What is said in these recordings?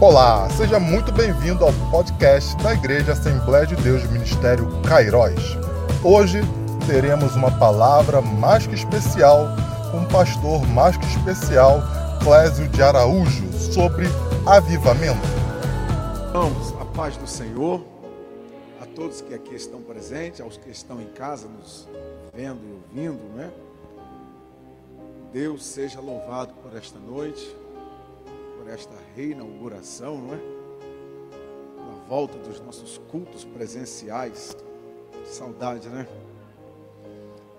Olá, seja muito bem-vindo ao podcast da Igreja Assembleia de Deus Ministério Cairóis. Hoje teremos uma palavra mais que especial com o pastor mais que especial Clésio de Araújo sobre avivamento. Vamos, a paz do Senhor, a todos que aqui estão presentes, aos que estão em casa nos vendo e ouvindo, né? Deus seja louvado por esta noite, por esta reinauguração, não é? Na volta dos nossos cultos presenciais. Saudade, né?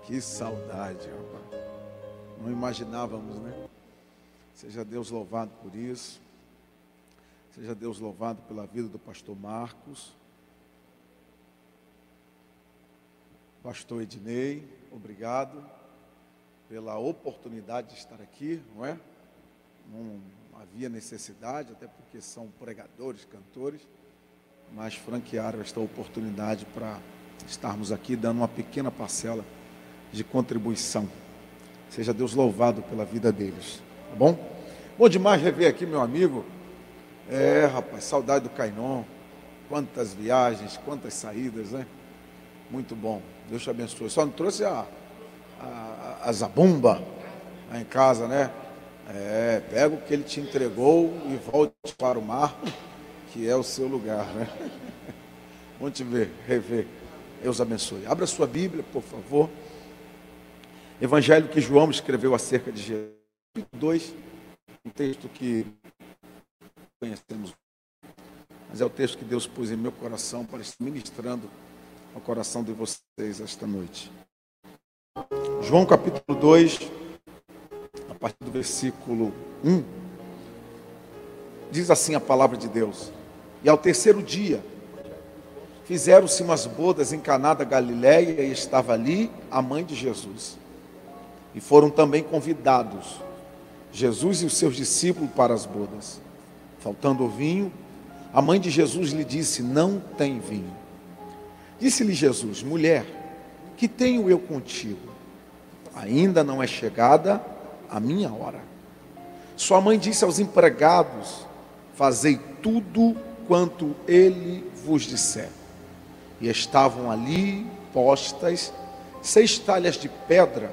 Que saudade, rapaz. Não imaginávamos, né? Seja Deus louvado por isso. Seja Deus louvado pela vida do pastor Marcos. Pastor Ednei, obrigado pela oportunidade de estar aqui, não é? Havia necessidade, até porque são pregadores, cantores, mas franquearam esta oportunidade para estarmos aqui dando uma pequena parcela de contribuição. Seja Deus louvado pela vida deles, tá bom? Bom demais rever aqui meu amigo. É, rapaz, saudade do Cainon. Quantas viagens, quantas saídas, né? Muito bom. Deus te abençoe. Só não trouxe a, a, a zabumba lá em casa, né? É, pega o que ele te entregou e volte para o mar, que é o seu lugar, né? Vamos te ver, rever. Deus abençoe. Abra sua Bíblia, por favor. Evangelho que João escreveu acerca de Jesus. 2, um texto que conhecemos, mas é o texto que Deus pôs em meu coração para estar ministrando ao coração de vocês esta noite. João capítulo 2, a partir do versículo 1, diz assim a palavra de Deus: E ao terceiro dia fizeram-se umas bodas em Caná da Galiléia e estava ali a mãe de Jesus. E foram também convidados Jesus e os seus discípulos para as bodas. Faltando o vinho, a mãe de Jesus lhe disse: Não tem vinho. Disse-lhe Jesus: Mulher, que tenho eu contigo? Ainda não é chegada a minha hora. Sua mãe disse aos empregados: Fazei tudo quanto ele vos disser. E estavam ali postas seis talhas de pedra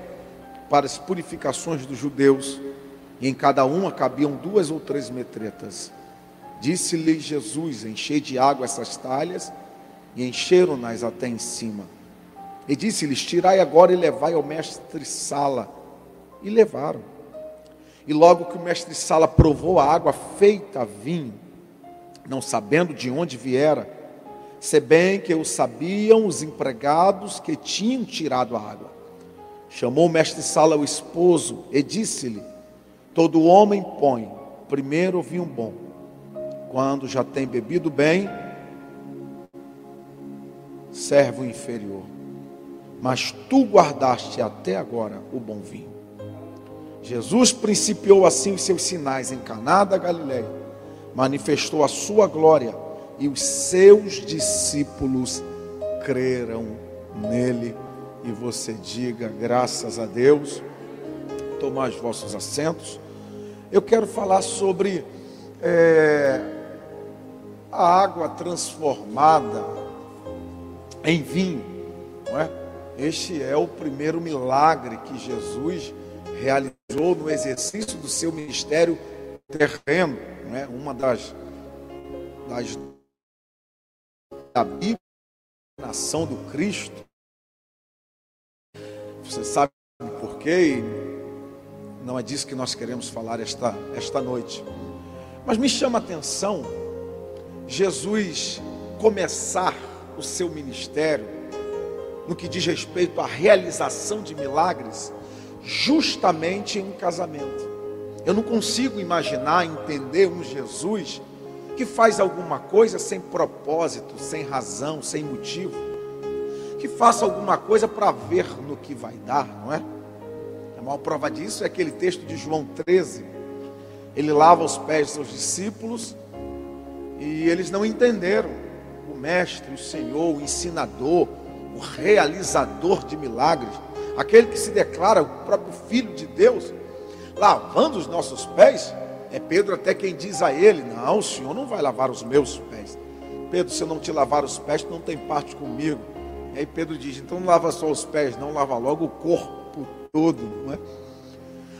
para as purificações dos judeus, e em cada uma cabiam duas ou três metretas. Disse-lhe Jesus: Enchei de água essas talhas, e encheram-nas até em cima. E disse-lhes: Tirai agora e levai ao mestre Sala. E levaram. E logo que o mestre Sala provou a água feita vinho, não sabendo de onde viera, se bem que o sabiam os empregados que tinham tirado a água. Chamou o mestre Sala o esposo e disse-lhe: Todo homem põe primeiro o vinho bom, quando já tem bebido bem, servo inferior. Mas tu guardaste até agora o bom vinho. Jesus principiou assim os seus sinais em Caná da Galileia, manifestou a sua glória e os seus discípulos creram nele. E você diga graças a Deus. Tomar os vossos assentos. Eu quero falar sobre é, a água transformada em vinho, não é? Este é o primeiro milagre que Jesus realizou no exercício do seu ministério terreno, não é? Uma das, das da Bíblia, nação do Cristo. Você sabe por quê? Não é disso que nós queremos falar esta, esta noite. Mas me chama a atenção Jesus começar o seu ministério no que diz respeito à realização de milagres, justamente em um casamento. Eu não consigo imaginar, entender um Jesus que faz alguma coisa sem propósito, sem razão, sem motivo, que faça alguma coisa para ver no que vai dar, não é? A maior prova disso é aquele texto de João 13. Ele lava os pés dos seus discípulos e eles não entenderam. O mestre, o Senhor, o ensinador, o realizador de milagres, aquele que se declara o próprio Filho de Deus, lavando os nossos pés. É Pedro até quem diz a ele: Não, o senhor não vai lavar os meus pés. Pedro, se eu não te lavar os pés, tu não tem parte comigo. E aí Pedro diz: Então não lava só os pés, não lava logo o corpo todo. Não é?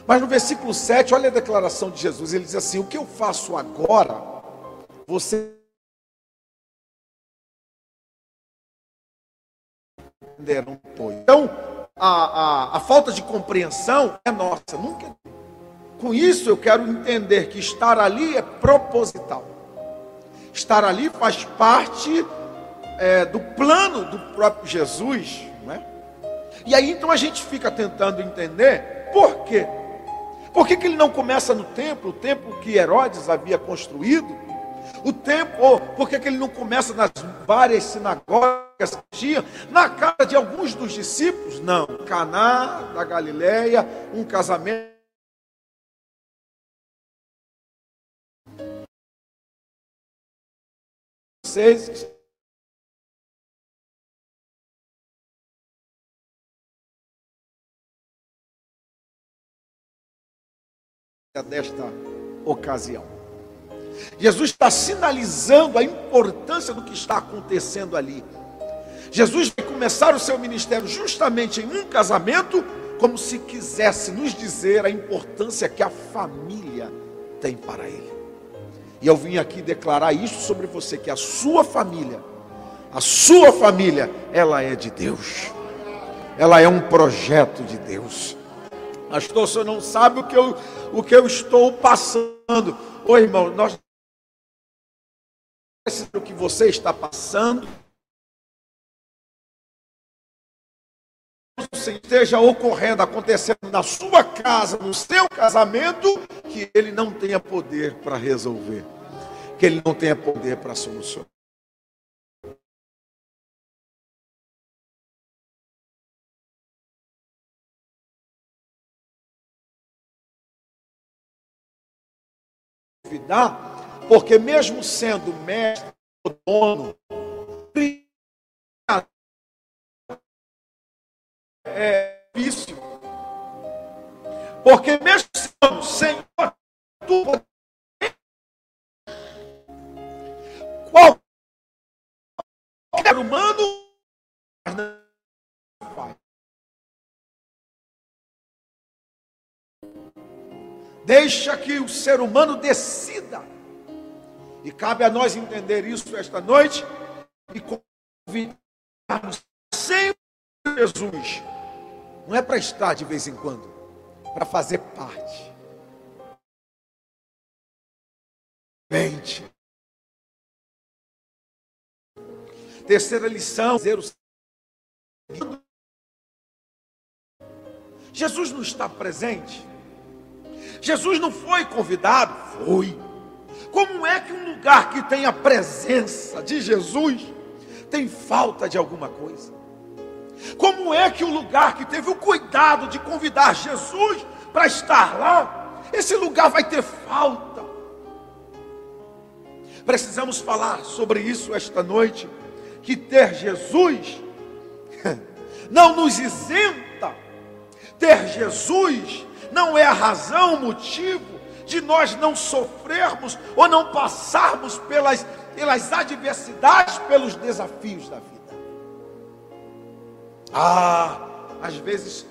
Mas no versículo 7, olha a declaração de Jesus: Ele diz assim: O que eu faço agora, você. Então, a, a, a falta de compreensão é nossa. Nunca. Com isso, eu quero entender que estar ali é proposital. Estar ali faz parte é, do plano do próprio Jesus. Não é? E aí, então, a gente fica tentando entender por quê. Por que, que ele não começa no templo, o templo que Herodes havia construído? O templo, por que, que ele não começa nas várias sinagogas? tinha na casa de alguns dos discípulos? Não. Caná da Galileia, um casamento. Vocês desta ocasião. Jesus está sinalizando a importância do que está acontecendo ali. Jesus vai começar o seu ministério justamente em um casamento, como se quisesse nos dizer a importância que a família tem para ele. E eu vim aqui declarar isso sobre você: que a sua família, a sua família, ela é de Deus, ela é um projeto de Deus. Pastor, senhor não sabe o que eu, o que eu estou passando. Ô irmão, nós o que você está passando esteja ocorrendo, acontecendo na sua casa, no seu casamento, que ele não tenha poder para resolver, que ele não tenha poder para solucionar. Porque mesmo sendo mestre, dono, é vício. Porque mesmo sendo Senhor, tu qualquer humano Deixa que o ser humano decida. E cabe a nós entender isso esta noite e convidarmos sempre Jesus não é para estar de vez em quando, para fazer parte. Mente. Terceira lição, Jesus não está presente. Jesus não foi convidado, foi. Como é que um lugar que tem a presença de Jesus tem falta de alguma coisa? Como é que o lugar que teve o cuidado de convidar Jesus para estar lá, esse lugar vai ter falta? Precisamos falar sobre isso esta noite, que ter Jesus não nos isenta. Ter Jesus não é a razão, o motivo de nós não sofrermos ou não passarmos pelas, pelas adversidades, pelos desafios da vida. Ah, às vezes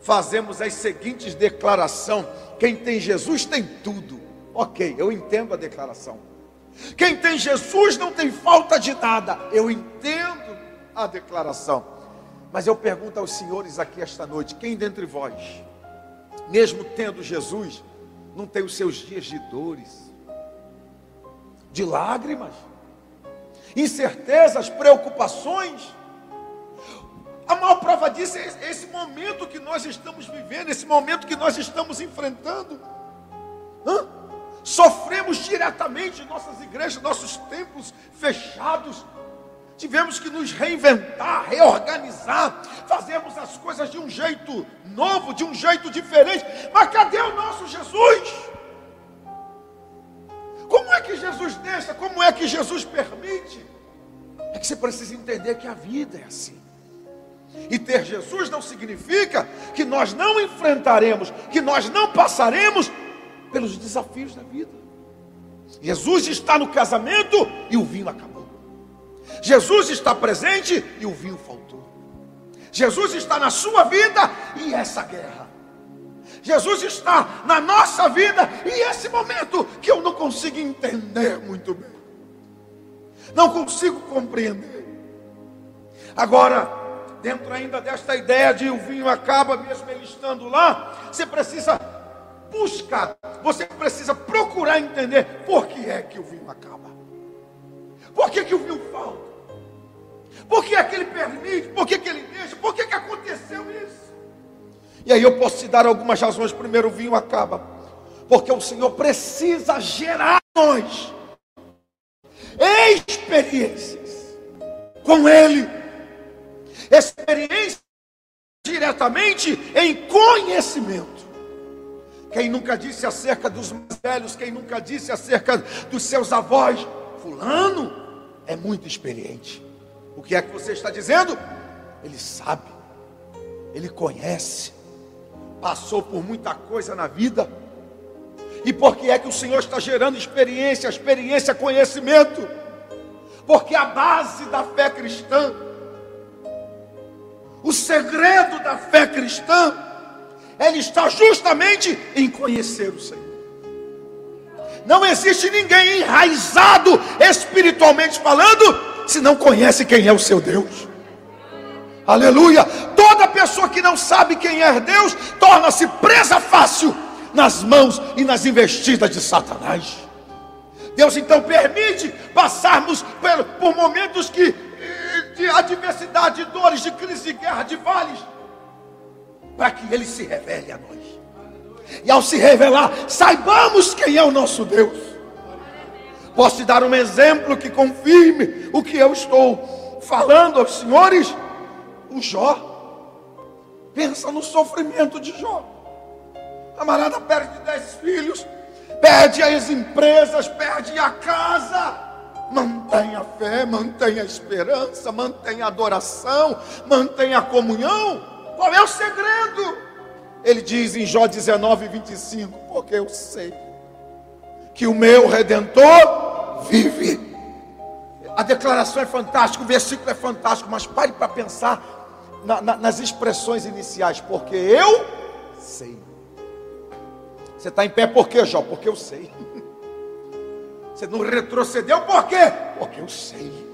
fazemos as seguintes declarações: quem tem Jesus tem tudo. Ok, eu entendo a declaração. Quem tem Jesus não tem falta de nada. Eu entendo a declaração. Mas eu pergunto aos senhores aqui esta noite: quem dentre vós, mesmo tendo Jesus, não tem os seus dias de dores, de lágrimas, incertezas, preocupações? A maior prova disso é esse momento que nós estamos vivendo, esse momento que nós estamos enfrentando. Hã? Sofremos diretamente nossas igrejas, nossos templos fechados. Tivemos que nos reinventar, reorganizar, fazemos as coisas de um jeito novo, de um jeito diferente. Mas cadê o nosso Jesus? Como é que Jesus deixa? Como é que Jesus permite? É que você precisa entender que a vida é assim. E ter Jesus não significa que nós não enfrentaremos, que nós não passaremos pelos desafios da vida. Jesus está no casamento e o vinho acabou. Jesus está presente e o vinho faltou. Jesus está na sua vida e essa guerra. Jesus está na nossa vida e esse momento que eu não consigo entender muito bem. Não consigo compreender. Agora, dentro ainda desta ideia de o vinho acaba mesmo ele estando lá, você precisa buscar, você precisa procurar entender por que é que o vinho acaba. Por que, que o vinho falta? Por que é que ele permite? Por que, que ele deixa? Por que, que aconteceu isso? E aí eu posso te dar algumas razões. Primeiro, o vinho acaba. Porque o Senhor precisa gerar nós experiências com Ele. Experiências diretamente em conhecimento. Quem nunca disse acerca dos mais velhos, quem nunca disse acerca dos seus avós, fulano é muito experiente. O que é que você está dizendo? Ele sabe, ele conhece, passou por muita coisa na vida. E por que é que o Senhor está gerando experiência, experiência, conhecimento? Porque a base da fé cristã, o segredo da fé cristã, ele está justamente em conhecer o Senhor. Não existe ninguém enraizado espiritualmente falando se não conhece quem é o seu Deus. Aleluia! Toda pessoa que não sabe quem é Deus torna-se presa fácil nas mãos e nas investidas de Satanás. Deus então permite passarmos por, por momentos que, de adversidade, de dores, de crise, de guerra, de vales, para que Ele se revele a nós. E ao se revelar, saibamos quem é o nosso Deus. Posso te dar um exemplo que confirme o que eu estou falando aos senhores? O Jó. Pensa no sofrimento de Jó. Camarada perde dez filhos, perde as empresas, perde a casa. Mantenha a fé, mantenha a esperança, mantenha a adoração, mantenha a comunhão. Qual é o segredo? Ele diz em Jó 19, 25: Porque eu sei que o meu redentor vive. A declaração é fantástica, o versículo é fantástico, mas pare para pensar na, na, nas expressões iniciais, porque eu sei. Você está em pé por quê, Jó? Porque eu sei. Você não retrocedeu por quê? Porque eu sei.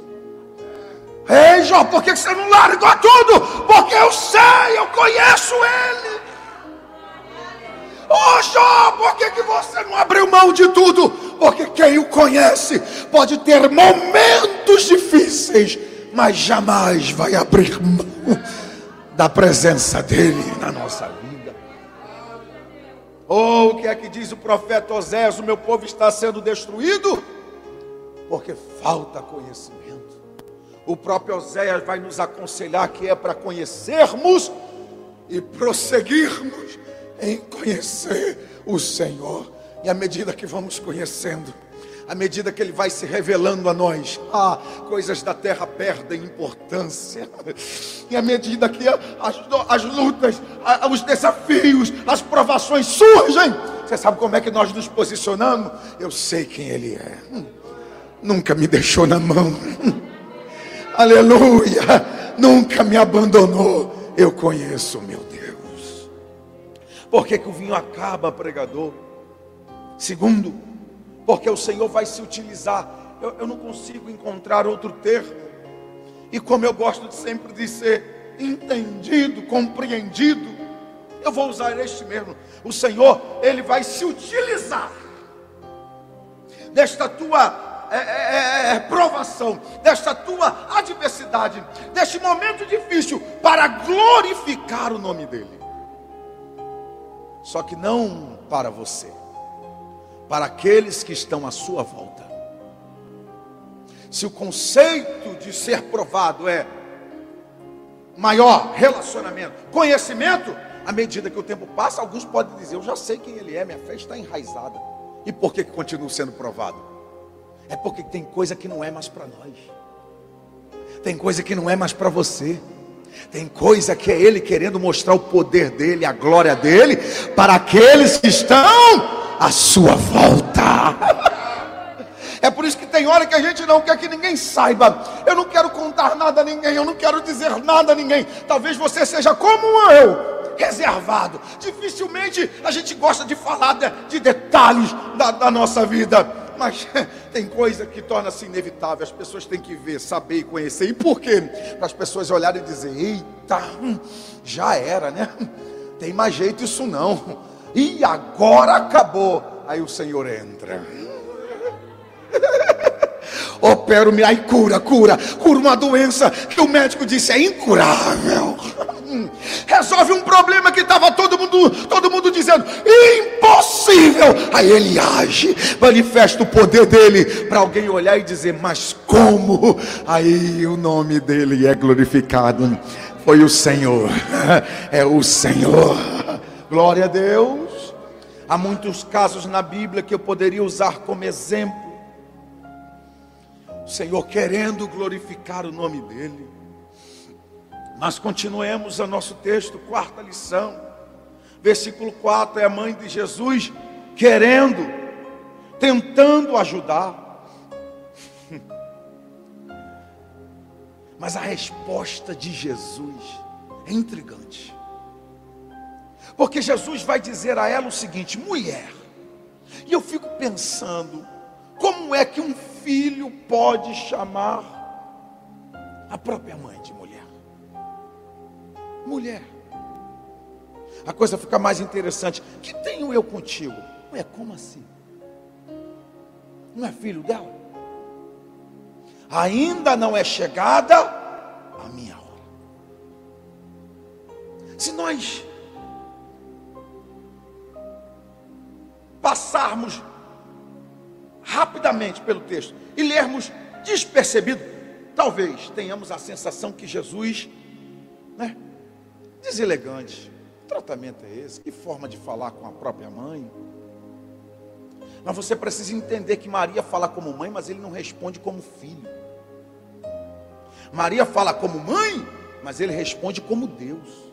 Ei, Jó, por que você não largou tudo? Porque eu sei, eu conheço Ele. Oh Jó, por que, que você não abriu mão de tudo? Porque quem o conhece pode ter momentos difíceis, mas jamais vai abrir mão da presença dele na nossa vida. Oh, o que é que diz o profeta Osés? O meu povo está sendo destruído porque falta conhecimento. O próprio Oséias vai nos aconselhar que é para conhecermos e prosseguirmos em conhecer o Senhor. E à medida que vamos conhecendo, à medida que Ele vai se revelando a nós, ah, coisas da terra perdem importância. E à medida que as, as lutas, os desafios, as provações surgem, você sabe como é que nós nos posicionamos? Eu sei quem Ele é. Hum, nunca me deixou na mão. Hum, aleluia. Nunca me abandonou. Eu conheço meu Deus. Por que, que o vinho acaba, pregador? Segundo, porque o Senhor vai se utilizar. Eu, eu não consigo encontrar outro termo. E como eu gosto de sempre de ser entendido, compreendido, eu vou usar este mesmo. O Senhor, Ele vai se utilizar desta tua é, é, é, é provação, desta tua adversidade, deste momento difícil, para glorificar o nome dEle. Só que não para você, para aqueles que estão à sua volta. Se o conceito de ser provado é maior relacionamento, conhecimento, à medida que o tempo passa, alguns podem dizer: Eu já sei quem ele é, minha fé está enraizada. E por que, que continua sendo provado? É porque tem coisa que não é mais para nós, tem coisa que não é mais para você. Tem coisa que é Ele querendo mostrar o poder dele, a glória dele, para aqueles que estão a sua volta. É por isso que tem hora que a gente não quer que ninguém saiba. Eu não quero contar nada a ninguém, eu não quero dizer nada a ninguém. Talvez você seja como eu, reservado. Dificilmente a gente gosta de falar de, de detalhes da, da nossa vida. Mas tem coisa que torna-se inevitável. As pessoas têm que ver, saber e conhecer. E por quê? Para as pessoas olharem e dizer: Eita, hum, já era, né? Tem mais jeito isso não. E agora acabou. Aí o Senhor entra opera me ai cura, cura, cura uma doença que o médico disse é incurável. Resolve um problema que estava todo mundo, todo mundo dizendo impossível. Aí ele age, manifesta o poder dele para alguém olhar e dizer, mas como? Aí o nome dele é glorificado. Foi o Senhor, é o Senhor. Glória a Deus. Há muitos casos na Bíblia que eu poderia usar como exemplo Senhor querendo glorificar o nome dEle. Mas continuemos a nosso texto, quarta lição. Versículo 4 é a mãe de Jesus querendo, tentando ajudar. Mas a resposta de Jesus é intrigante. Porque Jesus vai dizer a ela o seguinte: mulher, e eu fico pensando, como é que um filho pode chamar a própria mãe de mulher? Mulher. A coisa fica mais interessante. Que tenho eu contigo? Ué, como assim? Não é filho dela? Ainda não é chegada a minha hora. Se nós passarmos rapidamente pelo texto e lermos despercebido, talvez tenhamos a sensação que Jesus, né, deselegante. Que tratamento é esse? Que forma de falar com a própria mãe? Mas você precisa entender que Maria fala como mãe, mas ele não responde como filho. Maria fala como mãe, mas ele responde como Deus.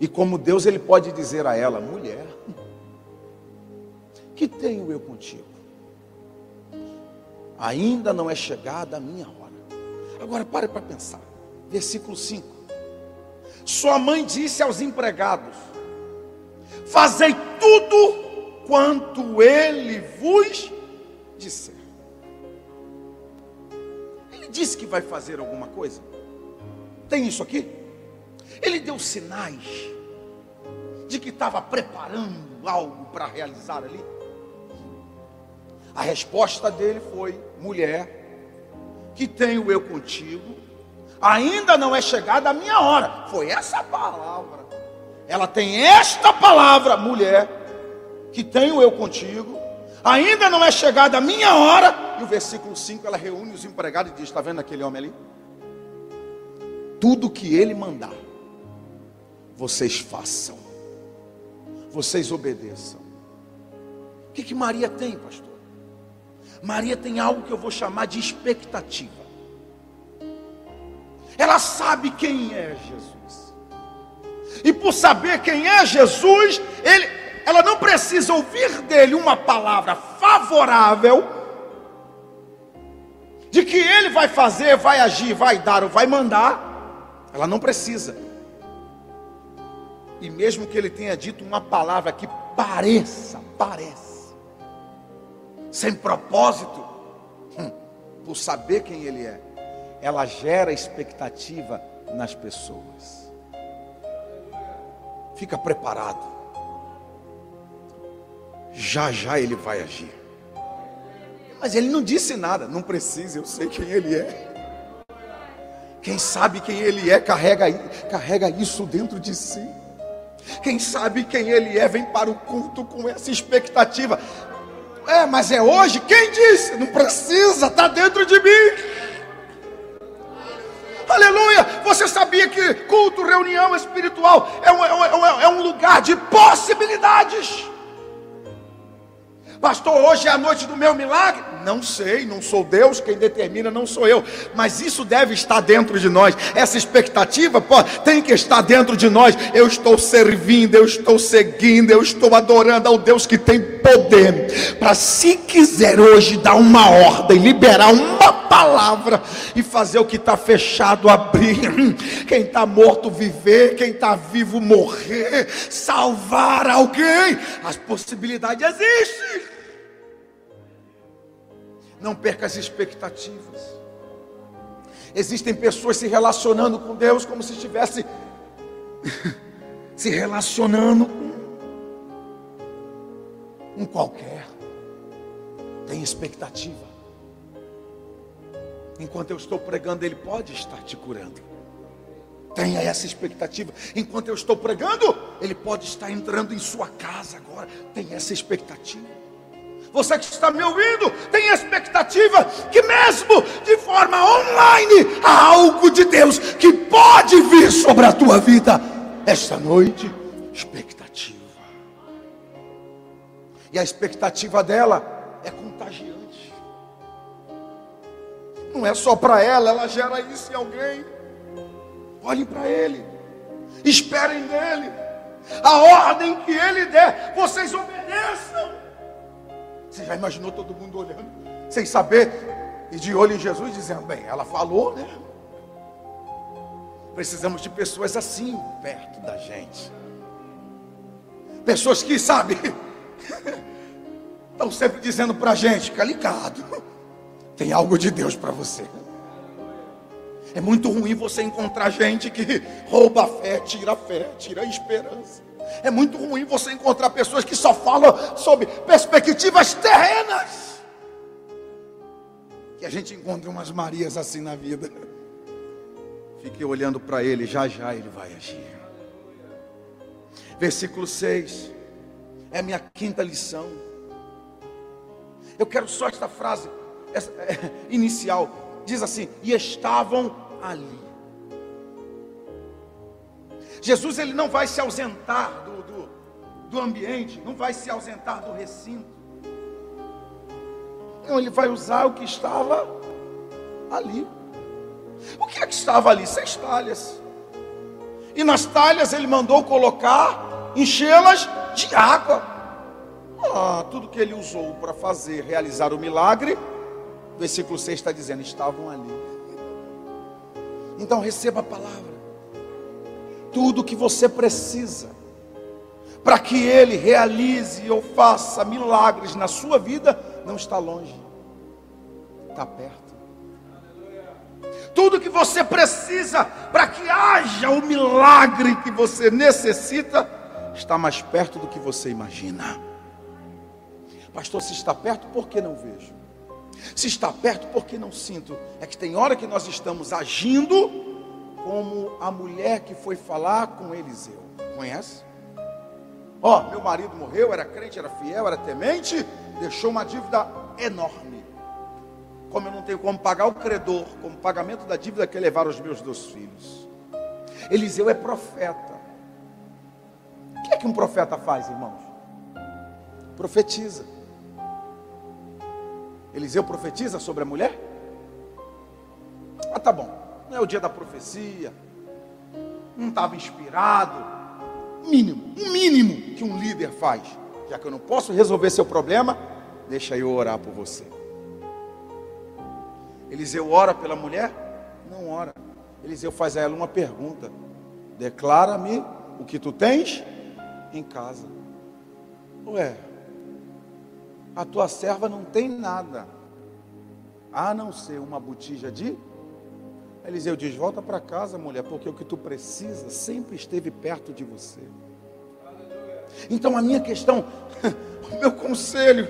E como Deus, ele pode dizer a ela: mulher, que tenho eu contigo? ainda não é chegada a minha hora. Agora pare para pensar. Versículo 5. Sua mãe disse aos empregados: Fazei tudo quanto ele vos disser. Ele disse que vai fazer alguma coisa. Tem isso aqui? Ele deu sinais de que estava preparando algo para realizar ali. A resposta dele foi: mulher, que tenho eu contigo, ainda não é chegada a minha hora. Foi essa palavra. Ela tem esta palavra, mulher, que tenho eu contigo, ainda não é chegada a minha hora. E o versículo 5 ela reúne os empregados e diz: Está vendo aquele homem ali? Tudo que ele mandar, vocês façam, vocês obedeçam. O que, que Maria tem, pastor? Maria tem algo que eu vou chamar de expectativa. Ela sabe quem é Jesus. E por saber quem é Jesus, ele, ela não precisa ouvir dele uma palavra favorável de que ele vai fazer, vai agir, vai dar ou vai mandar. Ela não precisa. E mesmo que ele tenha dito uma palavra que pareça, parece sem propósito, hum, por saber quem Ele é, ela gera expectativa nas pessoas. Fica preparado. Já já Ele vai agir. Mas Ele não disse nada, não precisa, eu sei quem Ele é. Quem sabe quem Ele é, carrega, carrega isso dentro de si. Quem sabe quem Ele é, vem para o culto com essa expectativa. É, mas é hoje? Quem disse? Não precisa, está dentro de mim. Aleluia! Você sabia que culto, reunião espiritual é um, é um, é um lugar de possibilidades? Pastor, hoje é a noite do meu milagre? Não sei, não sou Deus, quem determina não sou eu, mas isso deve estar dentro de nós. Essa expectativa pô, tem que estar dentro de nós. Eu estou servindo, eu estou seguindo, eu estou adorando ao Deus que tem poder para, se quiser hoje, dar uma ordem, liberar uma palavra e fazer o que está fechado abrir. Quem está morto viver, quem está vivo morrer, salvar alguém. As possibilidades existem. Não perca as expectativas. Existem pessoas se relacionando com Deus como se estivesse se relacionando com um qualquer. Tem expectativa. Enquanto eu estou pregando, Ele pode estar te curando. Tenha essa expectativa. Enquanto eu estou pregando, Ele pode estar entrando em sua casa agora. Tenha essa expectativa. Você que está me ouvindo, tem expectativa que mesmo de forma online há algo de Deus que pode vir sobre a tua vida esta noite. Expectativa. E a expectativa dela é contagiante. Não é só para ela, ela gera isso em alguém. Olhem para ele. Esperem dele. A ordem que ele der, vocês obedeçam. Você já imaginou todo mundo olhando, sem saber, e de olho em Jesus, dizendo: Bem, ela falou, né? Precisamos de pessoas assim perto da gente. Pessoas que, sabe, estão sempre dizendo para a gente: Fica ligado, tem algo de Deus para você. É muito ruim você encontrar gente que rouba a fé, tira a fé, tira a esperança. É muito ruim você encontrar pessoas que só falam sobre perspectivas terrenas. Que a gente encontre umas Marias assim na vida. Fique olhando para ele, já já ele vai agir. Versículo 6. É a minha quinta lição. Eu quero só esta frase inicial. Diz assim: E estavam ali. Jesus ele não vai se ausentar do, do, do ambiente, não vai se ausentar do recinto. Não, ele vai usar o que estava ali. O que é que estava ali? Seis talhas. E nas talhas ele mandou colocar, enchê-las de água. Ah, tudo que ele usou para fazer, realizar o milagre, versículo 6 está dizendo, estavam ali. Então receba a palavra tudo que você precisa para que Ele realize ou faça milagres na sua vida, não está longe, está perto. Tudo que você precisa para que haja o milagre que você necessita, está mais perto do que você imagina. Pastor, se está perto, por que não vejo? Se está perto, por que não sinto? É que tem hora que nós estamos agindo como a mulher que foi falar com Eliseu. Conhece? Ó, oh, meu marido morreu, era crente, era fiel, era temente, deixou uma dívida enorme. Como eu não tenho como pagar o credor, como pagamento da dívida que levaram os meus dois filhos. Eliseu é profeta. O que é que um profeta faz, irmãos? Profetiza. Eliseu profetiza sobre a mulher? Ah, tá bom não é o dia da profecia, não estava inspirado. Mínimo, um mínimo que um líder faz. Já que eu não posso resolver seu problema, deixa eu orar por você. Eliseu ora pela mulher? Não ora. Eliseu faz a ela uma pergunta: Declara-me o que tu tens em casa. Ué, a tua serva não tem nada, a não ser uma botija de Eliseu diz: Volta para casa, mulher, porque o que tu precisa sempre esteve perto de você. Então, a minha questão, o meu conselho,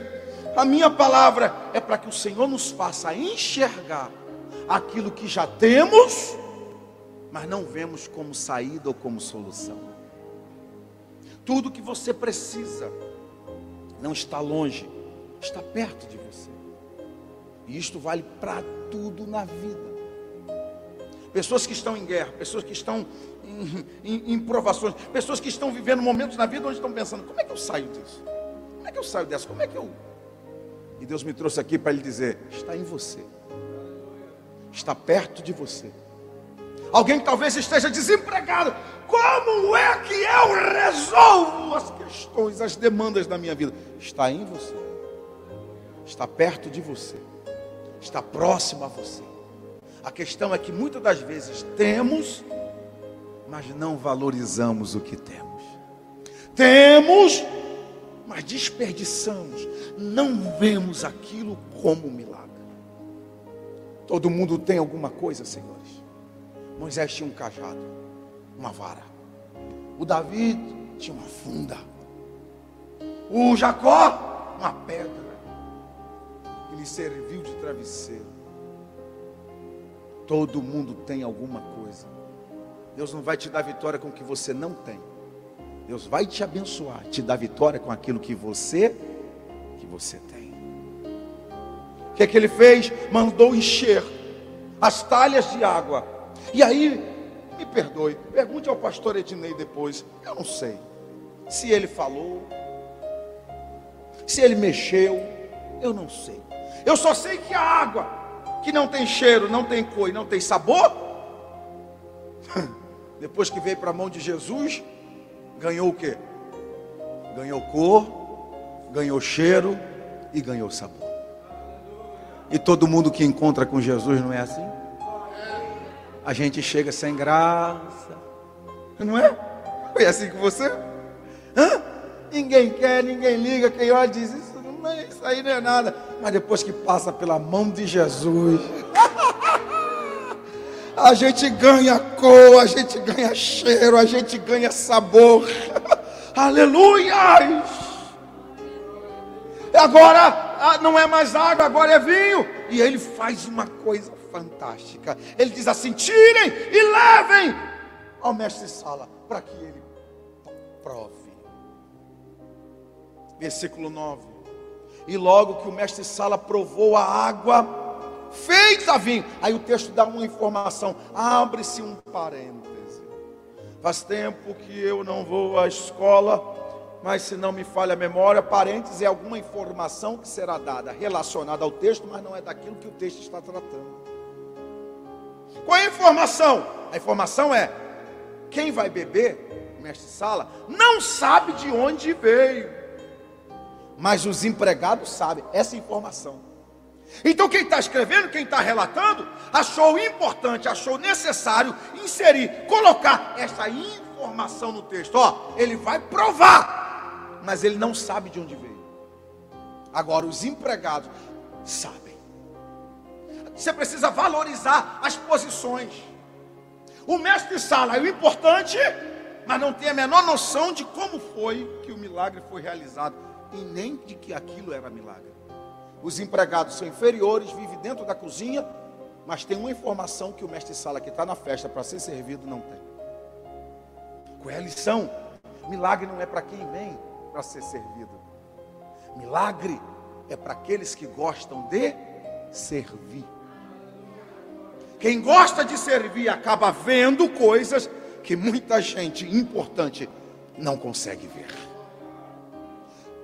a minha palavra é para que o Senhor nos faça enxergar aquilo que já temos, mas não vemos como saída ou como solução. Tudo que você precisa não está longe, está perto de você. E isto vale para tudo na vida pessoas que estão em guerra, pessoas que estão em, em, em, provações, pessoas que estão vivendo momentos na vida onde estão pensando: como é que eu saio disso? Como é que eu saio dessa? Como é que eu, E Deus me trouxe aqui para lhe dizer: está em você, está perto de você. Alguém que talvez esteja desempregado, como é que eu resolvo as questões, as demandas da minha vida? Está em você, está perto de você, está próximo a você. A questão é que muitas das vezes temos, mas não valorizamos o que temos. Temos, mas desperdiçamos, não vemos aquilo como um milagre. Todo mundo tem alguma coisa, senhores. Moisés tinha um cajado, uma vara. O Davi tinha uma funda. O Jacó, uma pedra. Ele serviu de travesseiro. Todo mundo tem alguma coisa. Deus não vai te dar vitória com o que você não tem. Deus vai te abençoar, te dar vitória com aquilo que você que você tem. O que é que ele fez? Mandou encher as talhas de água. E aí, me perdoe, pergunte ao pastor Ednei depois. Eu não sei se ele falou, se ele mexeu, eu não sei. Eu só sei que a água que não tem cheiro, não tem cor e não tem sabor, depois que veio para a mão de Jesus, ganhou o que? Ganhou cor, ganhou cheiro e ganhou sabor. E todo mundo que encontra com Jesus não é assim? A gente chega sem graça, não é? Foi assim com você? Hã? Ninguém quer, ninguém liga, quem olha diz isso, não é, isso aí não é nada. Mas depois que passa pela mão de Jesus, a gente ganha cor, a gente ganha cheiro, a gente ganha sabor. Aleluia! Agora ah, não é mais água, agora é vinho. E ele faz uma coisa fantástica. Ele diz assim: tirem e levem ao mestre Sala para que ele prove. Versículo 9. E logo que o mestre Sala provou a água, feita vinho. Aí o texto dá uma informação, abre-se um parêntese. Faz tempo que eu não vou à escola, mas se não me falha a memória, parêntese é alguma informação que será dada relacionada ao texto, mas não é daquilo que o texto está tratando. Qual é a informação? A informação é: quem vai beber, mestre Sala, não sabe de onde veio, mas os empregados sabem essa informação. Então, quem está escrevendo, quem está relatando, achou importante, achou necessário inserir, colocar essa informação no texto. Ó, ele vai provar, mas ele não sabe de onde veio. Agora, os empregados sabem. Você precisa valorizar as posições. O mestre sala é o importante, mas não tem a menor noção de como foi que o milagre foi realizado e nem de que aquilo era milagre. Os empregados são inferiores, vivem dentro da cozinha, mas tem uma informação que o mestre sala que está na festa para ser servido não tem. Qual é a lição? Milagre não é para quem vem para ser servido. Milagre é para aqueles que gostam de servir. Quem gosta de servir acaba vendo coisas que muita gente importante não consegue ver.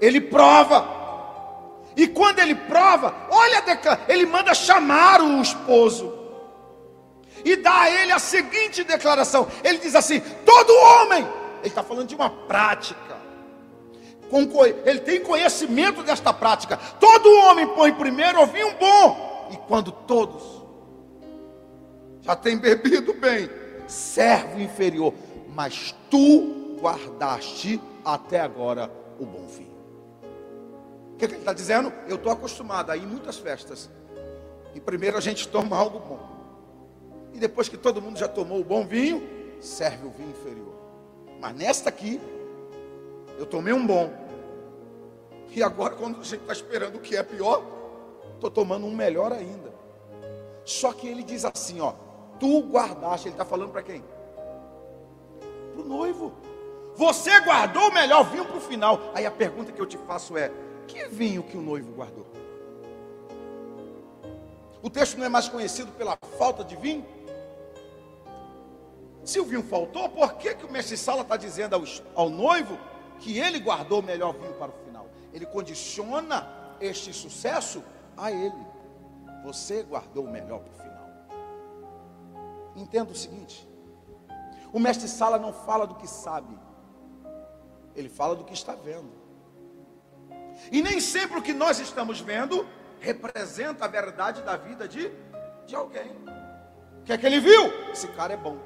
Ele prova e quando ele prova, olha, ele manda chamar o esposo. E dá a ele a seguinte declaração: ele diz assim: todo homem, ele está falando de uma prática. Ele tem conhecimento desta prática. Todo homem põe primeiro o vinho bom. E quando todos já têm bebido bem, serve o inferior. Mas tu guardaste até agora o bom vinho. O que, que ele está dizendo? Eu estou acostumado a ir em muitas festas. E primeiro a gente toma algo bom. E depois que todo mundo já tomou o bom vinho, serve o vinho inferior. Mas nesta aqui, eu tomei um bom. E agora, quando a gente está esperando o que é pior, estou tomando um melhor ainda. Só que ele diz assim: ó, tu guardaste. Ele está falando para quem? Para o noivo. Você guardou o melhor vinho para o final. Aí a pergunta que eu te faço é: que vinho que o noivo guardou? O texto não é mais conhecido pela falta de vinho? Se o vinho faltou, por que, que o mestre Sala está dizendo ao, ao noivo que ele guardou o melhor vinho para o final? Ele condiciona este sucesso a ele. Você guardou o melhor para o final. Entenda o seguinte: o mestre Sala não fala do que sabe, ele fala do que está vendo. E nem sempre o que nós estamos vendo representa a verdade da vida de, de alguém. O que é que ele viu? Esse cara é bom.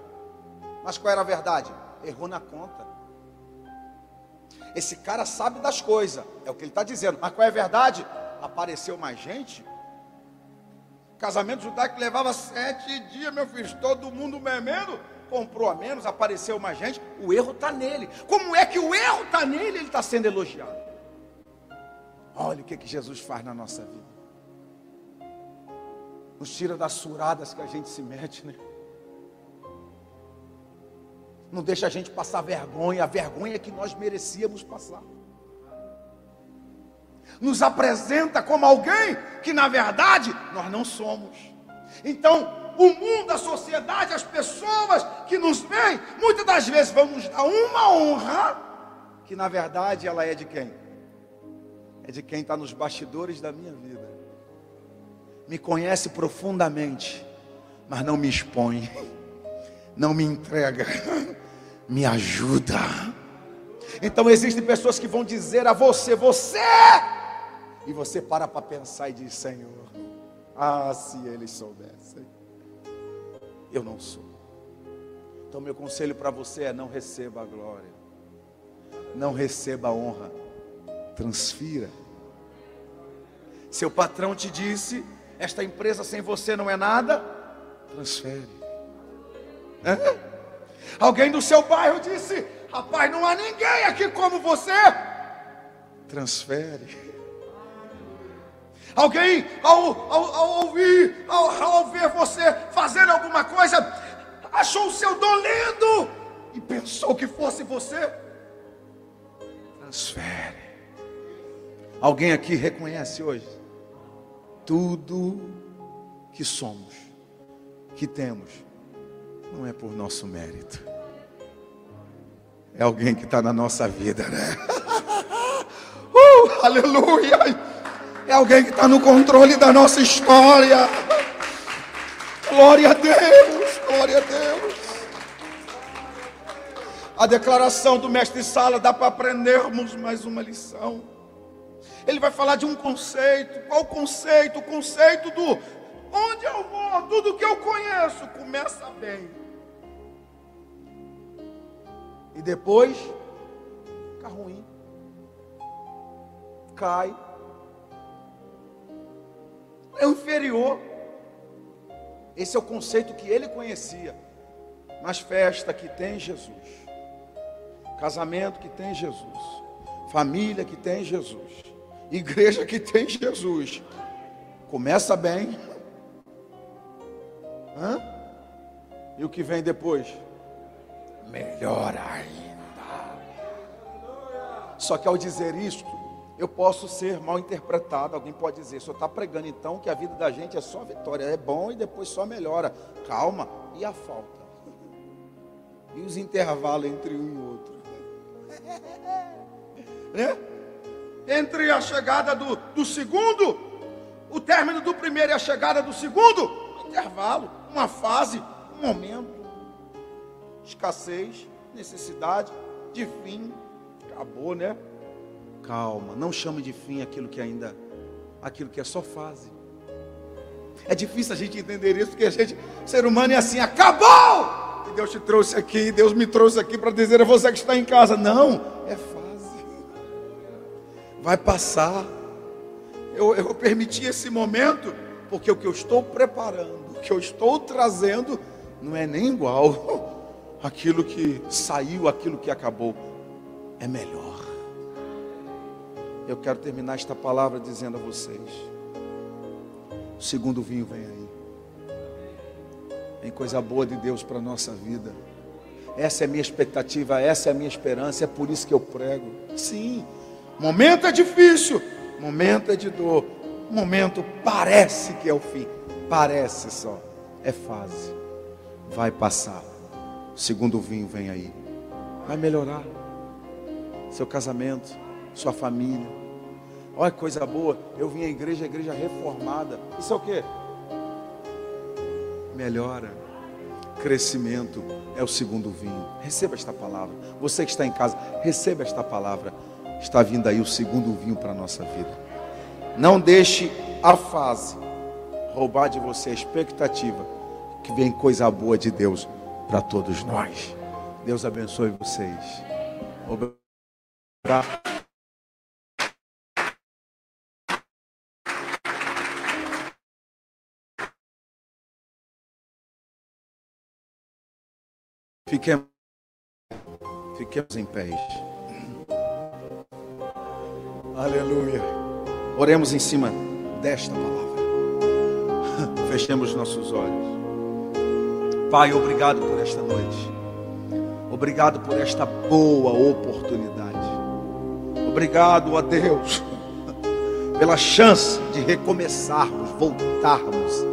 Mas qual era a verdade? Errou na conta. Esse cara sabe das coisas, é o que ele está dizendo. Mas qual é a verdade? Apareceu mais gente. Casamento judaico levava sete dias, meu filho, todo mundo bebendo, comprou a menos, apareceu mais gente. O erro está nele. Como é que o erro está nele? Ele está sendo elogiado. Olha o que, que Jesus faz na nossa vida. Nos tira das suradas que a gente se mete, né? Não deixa a gente passar vergonha, a vergonha que nós merecíamos passar. Nos apresenta como alguém que na verdade nós não somos. Então, o mundo, a sociedade, as pessoas que nos veem, muitas das vezes vão nos dar uma honra que na verdade ela é de quem? É de quem está nos bastidores da minha vida. Me conhece profundamente, mas não me expõe, não me entrega me ajuda. Então existem pessoas que vão dizer a você, você, e você para para pensar e diz: Senhor, ah, se eles soubessem, eu não sou. Então, meu conselho para você é: não receba a glória, não receba a honra, transfira. Seu patrão te disse: esta empresa sem você não é nada, transfere. Alguém do seu bairro disse: Rapaz, não há ninguém aqui como você. Transfere. Alguém, ao, ao, ao ouvir, ao, ao ver você fazendo alguma coisa, achou o seu dom lindo e pensou que fosse você. Transfere. Alguém aqui reconhece hoje tudo que somos, que temos não é por nosso mérito. É alguém que está na nossa vida, né? Uh, aleluia! É alguém que está no controle da nossa história. Glória a Deus, glória a Deus. A declaração do mestre Sala dá para aprendermos mais uma lição. Ele vai falar de um conceito. Qual conceito? O conceito do onde eu vou, tudo que eu conheço começa bem. E depois fica ruim. Cai. É o inferior. Esse é o conceito que ele conhecia. Mas festa que tem Jesus. Casamento que tem Jesus. Família que tem Jesus. Igreja que tem Jesus. Começa bem. Hã? E o que vem depois? melhor ainda. Só que ao dizer isto, eu posso ser mal interpretado. Alguém pode dizer, senhor está pregando então que a vida da gente é só vitória, é bom e depois só melhora. Calma, e a falta? E os intervalos entre um e outro? né? Entre a chegada do, do segundo, o término do primeiro e a chegada do segundo, intervalo, uma fase, um momento escassez, necessidade, de fim. Acabou, né? Calma, não chame de fim aquilo que ainda, aquilo que é só fase. É difícil a gente entender isso, porque a gente, ser humano é assim, acabou! E Deus te trouxe aqui, Deus me trouxe aqui para dizer a você que está em casa. Não, é fase. Vai passar. Eu, eu permiti esse momento, porque o que eu estou preparando, o que eu estou trazendo, não é nem igual aquilo que saiu, aquilo que acabou, é melhor. Eu quero terminar esta palavra dizendo a vocês: o segundo vinho vem aí. Tem coisa boa de Deus para a nossa vida. Essa é a minha expectativa, essa é a minha esperança, é por isso que eu prego. Sim, momento é difícil, momento é de dor, momento parece que é o fim, parece só, é fase, vai passar segundo vinho vem aí. Vai melhorar seu casamento, sua família. Olha que coisa boa. Eu vim à igreja, a igreja reformada. Isso é o quê? Melhora. Crescimento é o segundo vinho. Receba esta palavra. Você que está em casa, receba esta palavra. Está vindo aí o segundo vinho para a nossa vida. Não deixe a fase roubar de você a expectativa que vem coisa boa de Deus para todos nós. Deus abençoe vocês. Fiquemos, fiquemos em pé. Aleluia. Oremos em cima desta palavra. Fechemos nossos olhos. Pai, obrigado por esta noite. Obrigado por esta boa oportunidade. Obrigado a Deus pela chance de recomeçarmos, voltarmos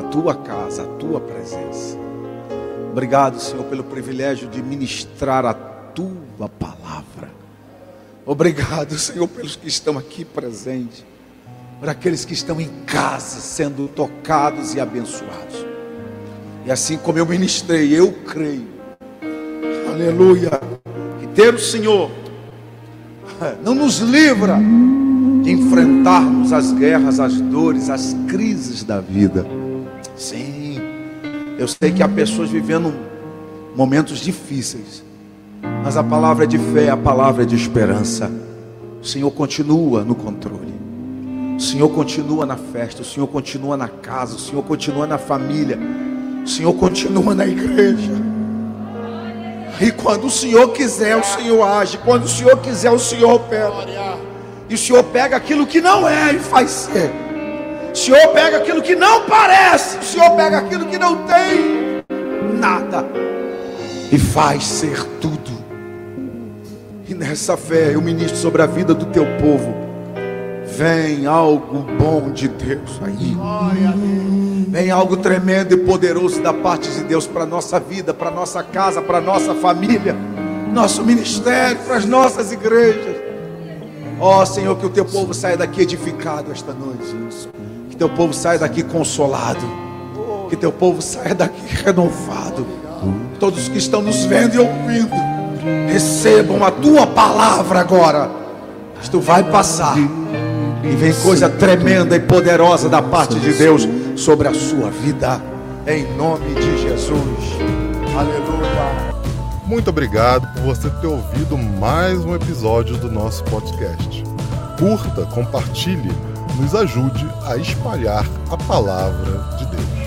à tua casa, à tua presença. Obrigado, Senhor, pelo privilégio de ministrar a tua palavra. Obrigado, Senhor, pelos que estão aqui presentes, por aqueles que estão em casa sendo tocados e abençoados. E assim como eu ministrei, eu creio, aleluia, que ter o Senhor não nos livra de enfrentarmos as guerras, as dores, as crises da vida. Sim eu sei que há pessoas vivendo momentos difíceis, mas a palavra é de fé, a palavra é de esperança. O Senhor continua no controle. O Senhor continua na festa, o Senhor continua na casa, o Senhor continua na família, o Senhor continua na igreja. E quando o Senhor quiser, o Senhor age. Quando o Senhor quiser, o Senhor opera. E o Senhor pega aquilo que não é e faz ser. O Senhor pega aquilo que não parece, o Senhor pega aquilo que não tem nada e faz ser tudo. E nessa fé eu ministro sobre a vida do teu povo. Vem algo bom de Deus aí. Vem algo tremendo e poderoso da parte de Deus para a nossa vida, para nossa casa, para a nossa família, nosso ministério, para as nossas igrejas. Ó oh, Senhor, que o teu povo saia daqui edificado esta noite teu povo saia daqui consolado. Que teu povo saia daqui renovado. Todos que estão nos vendo e ouvindo, recebam a tua palavra agora. Isto vai passar. E vem coisa tremenda e poderosa da parte de Deus sobre a sua vida. Em nome de Jesus. Aleluia. Muito obrigado por você ter ouvido mais um episódio do nosso podcast. Curta, compartilhe nos ajude a espalhar a palavra de Deus.